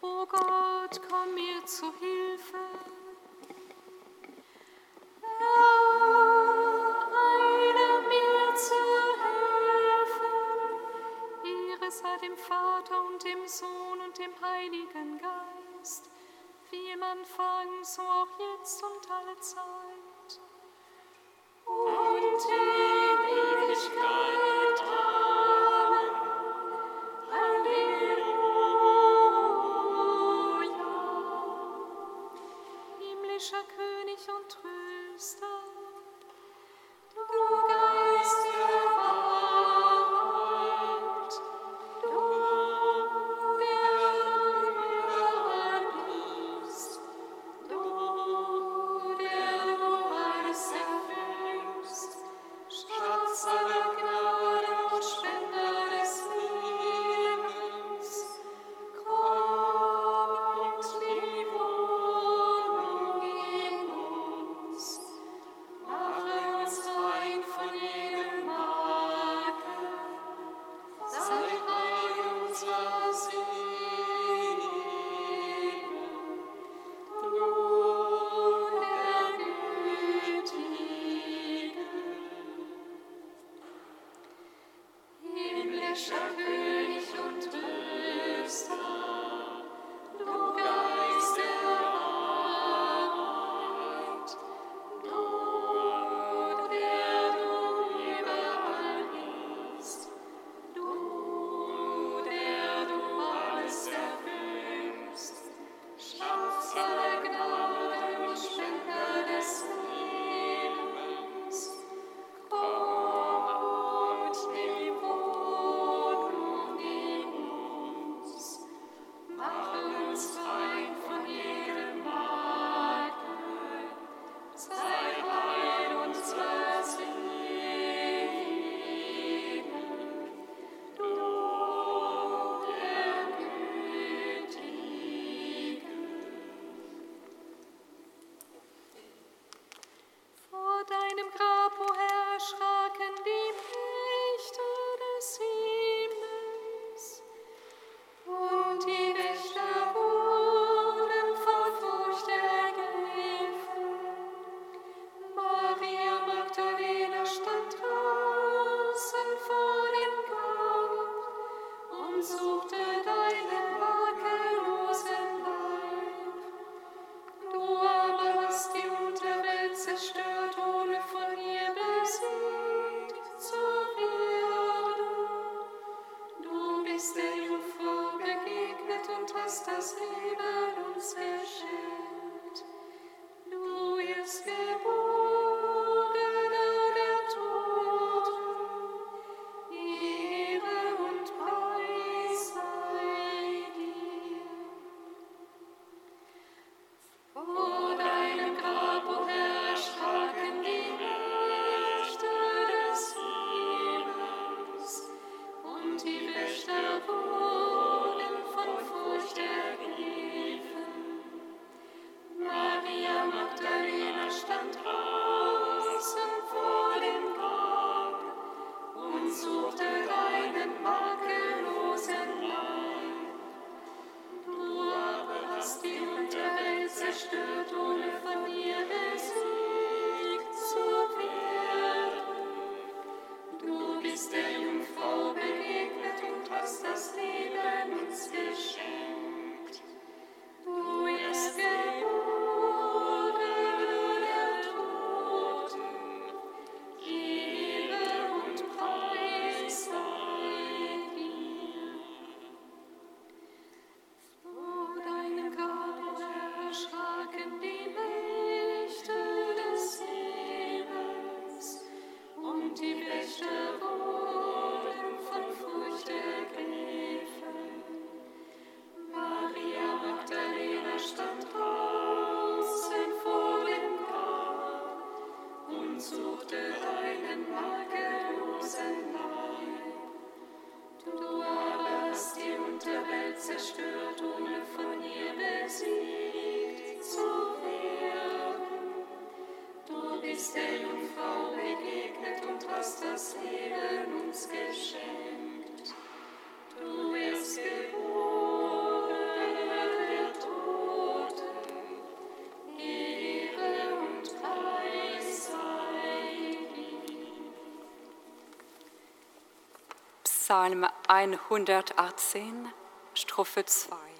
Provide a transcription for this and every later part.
O Gott, komm mir zu Hilfe. Eile mir zu Hilfe. Ehre sei dem Vater und dem Sohn und dem Heiligen Geist, wie im Anfang, so auch jetzt und alle Zeit. Und understand. Psalm 118, Strophe 2.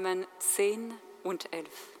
Psalmen 10 und 11.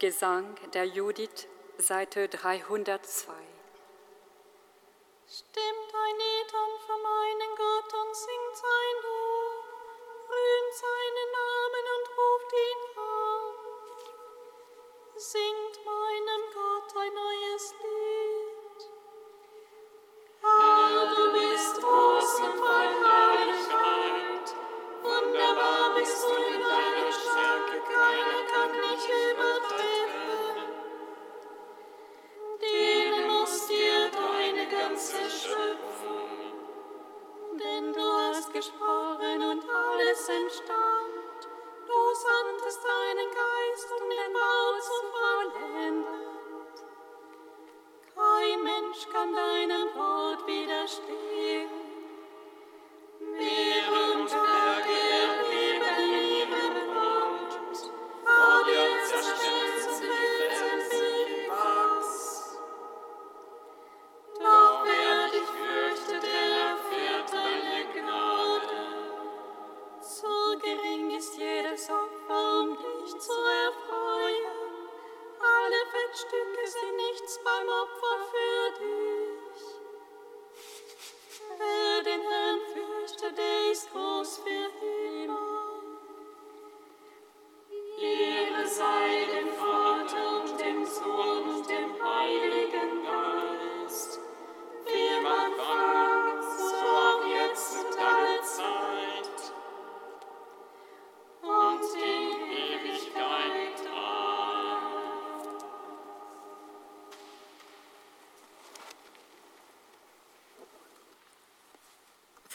Gesang der Judith, Seite 302. Mensch kann deinem Wort widerstehen.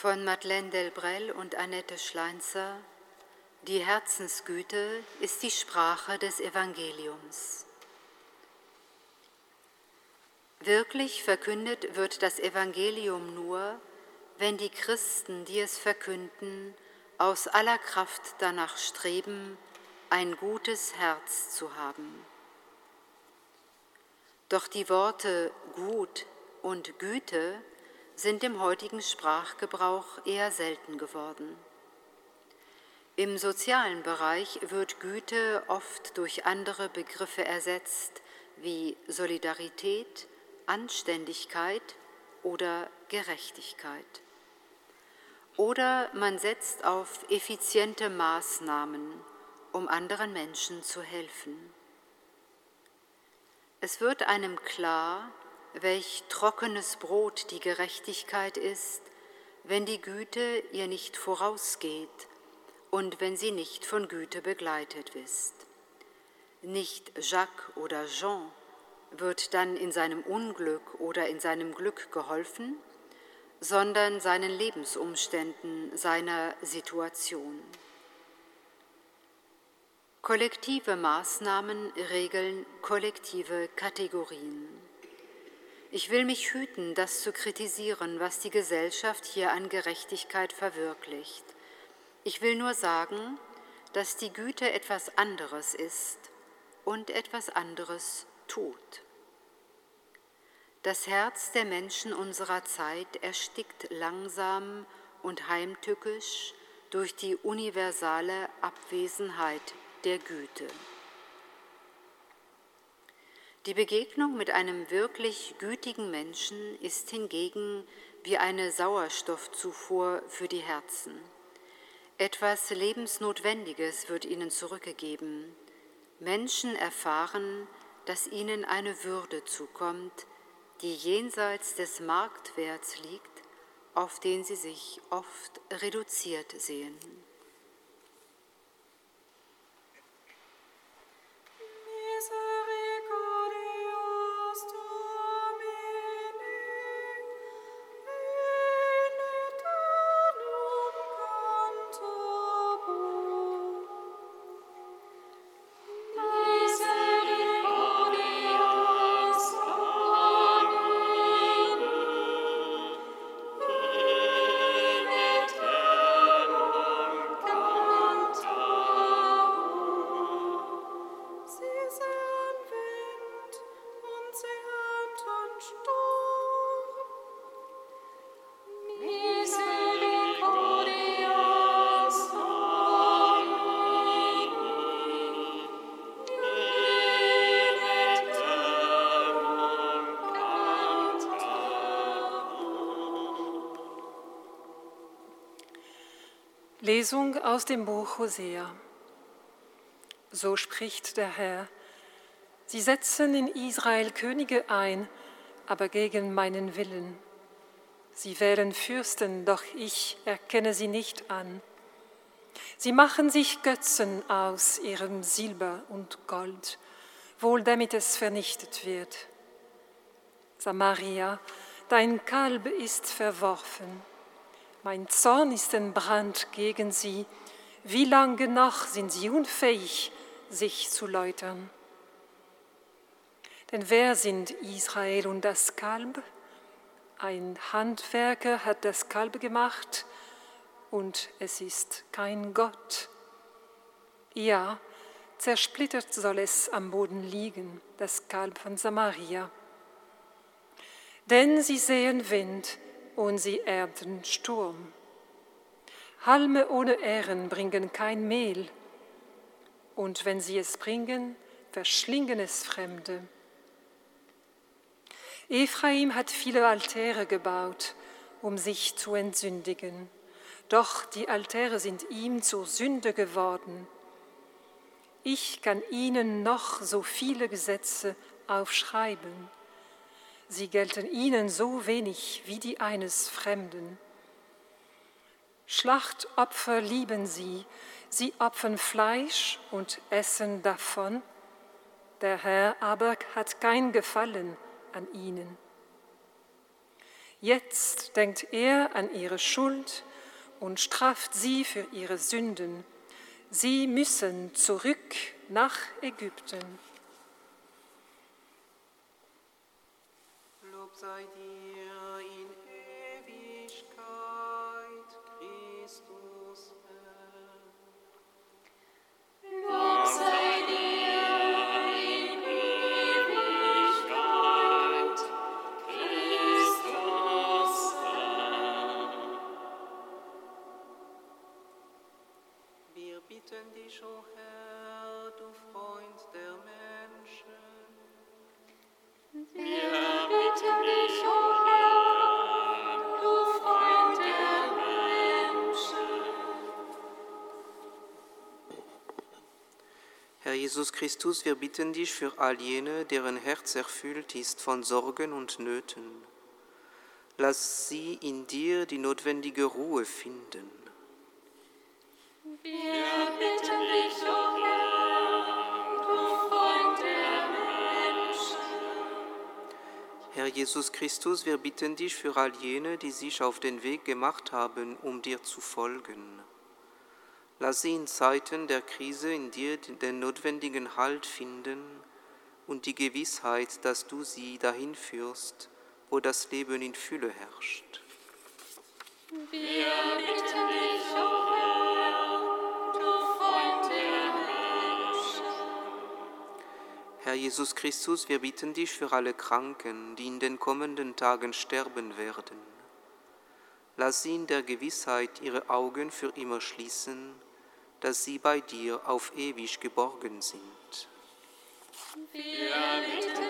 Von Madeleine Delbrel und Annette Schleinzer Die Herzensgüte ist die Sprache des Evangeliums. Wirklich verkündet wird das Evangelium nur, wenn die Christen, die es verkünden, aus aller Kraft danach streben, ein gutes Herz zu haben. Doch die Worte gut und Güte sind im heutigen Sprachgebrauch eher selten geworden. Im sozialen Bereich wird Güte oft durch andere Begriffe ersetzt wie Solidarität, Anständigkeit oder Gerechtigkeit. Oder man setzt auf effiziente Maßnahmen, um anderen Menschen zu helfen. Es wird einem klar, welch trockenes Brot die Gerechtigkeit ist, wenn die Güte ihr nicht vorausgeht und wenn sie nicht von Güte begleitet ist. Nicht Jacques oder Jean wird dann in seinem Unglück oder in seinem Glück geholfen, sondern seinen Lebensumständen, seiner Situation. Kollektive Maßnahmen regeln kollektive Kategorien. Ich will mich hüten, das zu kritisieren, was die Gesellschaft hier an Gerechtigkeit verwirklicht. Ich will nur sagen, dass die Güte etwas anderes ist und etwas anderes tut. Das Herz der Menschen unserer Zeit erstickt langsam und heimtückisch durch die universale Abwesenheit der Güte. Die Begegnung mit einem wirklich gütigen Menschen ist hingegen wie eine Sauerstoffzufuhr für die Herzen. Etwas Lebensnotwendiges wird ihnen zurückgegeben. Menschen erfahren, dass ihnen eine Würde zukommt, die jenseits des Marktwerts liegt, auf den sie sich oft reduziert sehen. Lesung aus dem Buch Hosea. So spricht der Herr, Sie setzen in Israel Könige ein, aber gegen meinen Willen. Sie wählen Fürsten, doch ich erkenne sie nicht an. Sie machen sich Götzen aus ihrem Silber und Gold, wohl damit es vernichtet wird. Samaria, dein Kalb ist verworfen mein Zorn ist entbrannt gegen sie. Wie lange noch sind sie unfähig, sich zu läutern? Denn wer sind Israel und das Kalb? Ein Handwerker hat das Kalb gemacht und es ist kein Gott. Ja, zersplittert soll es am Boden liegen, das Kalb von Samaria. Denn sie sehen Wind, und sie ernten Sturm. Halme ohne Ähren bringen kein Mehl, und wenn sie es bringen, verschlingen es Fremde. Ephraim hat viele Altäre gebaut, um sich zu entsündigen, doch die Altäre sind ihm zur Sünde geworden. Ich kann ihnen noch so viele Gesetze aufschreiben sie gelten ihnen so wenig wie die eines Fremden. Schlachtopfer lieben sie, sie opfern Fleisch und essen davon, der Herr aber hat kein Gefallen an ihnen. Jetzt denkt er an ihre Schuld und straft sie für ihre Sünden. Sie müssen zurück nach Ägypten. Sei dir Jesus Christus, wir bitten dich für all jene, deren Herz erfüllt ist von Sorgen und Nöten. Lass sie in dir die notwendige Ruhe finden. Wir bitten dich, o Herr, du Freund der Menschen. Herr Jesus Christus, wir bitten dich für all jene, die sich auf den Weg gemacht haben, um dir zu folgen. Lass sie in Zeiten der Krise in dir den notwendigen Halt finden und die Gewissheit, dass du sie dahin führst, wo das Leben in Fülle herrscht. Wir bitten dich, o Herr, du Freund der Menschen. Herr Jesus Christus, wir bitten dich für alle Kranken, die in den kommenden Tagen sterben werden. Lass sie in der Gewissheit ihre Augen für immer schließen, dass sie bei dir auf ewig geborgen sind. Wir bitten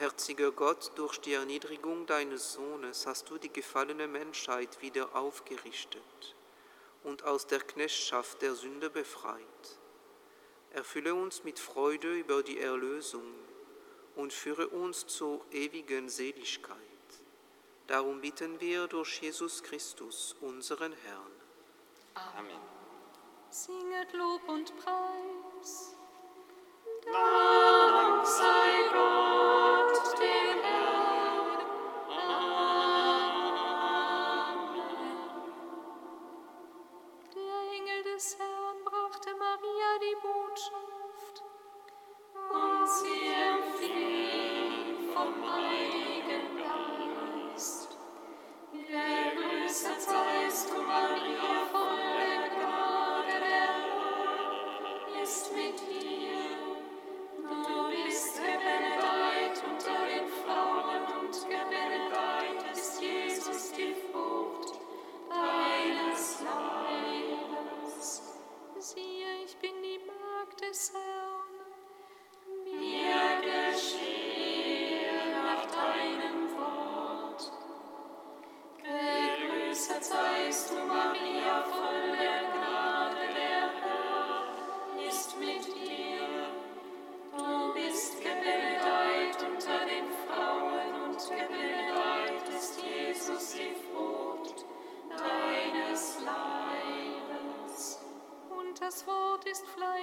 barmherziger Gott, durch die Erniedrigung deines Sohnes hast du die gefallene Menschheit wieder aufgerichtet und aus der Knechtschaft der Sünde befreit. Erfülle uns mit Freude über die Erlösung und führe uns zur ewigen Seligkeit. Darum bitten wir durch Jesus Christus, unseren Herrn. Amen. Singet Lob und Preis. Dank sei Gott, dem Herrn. Amen. Der Engel des Herrn brachte Maria die Botschaft. vom Heiligen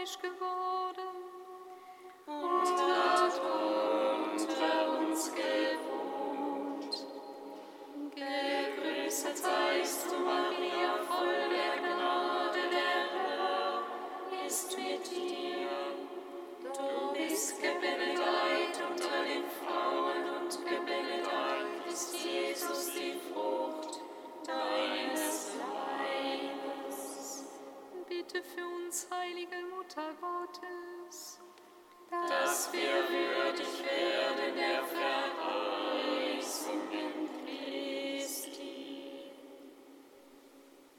mens geworden.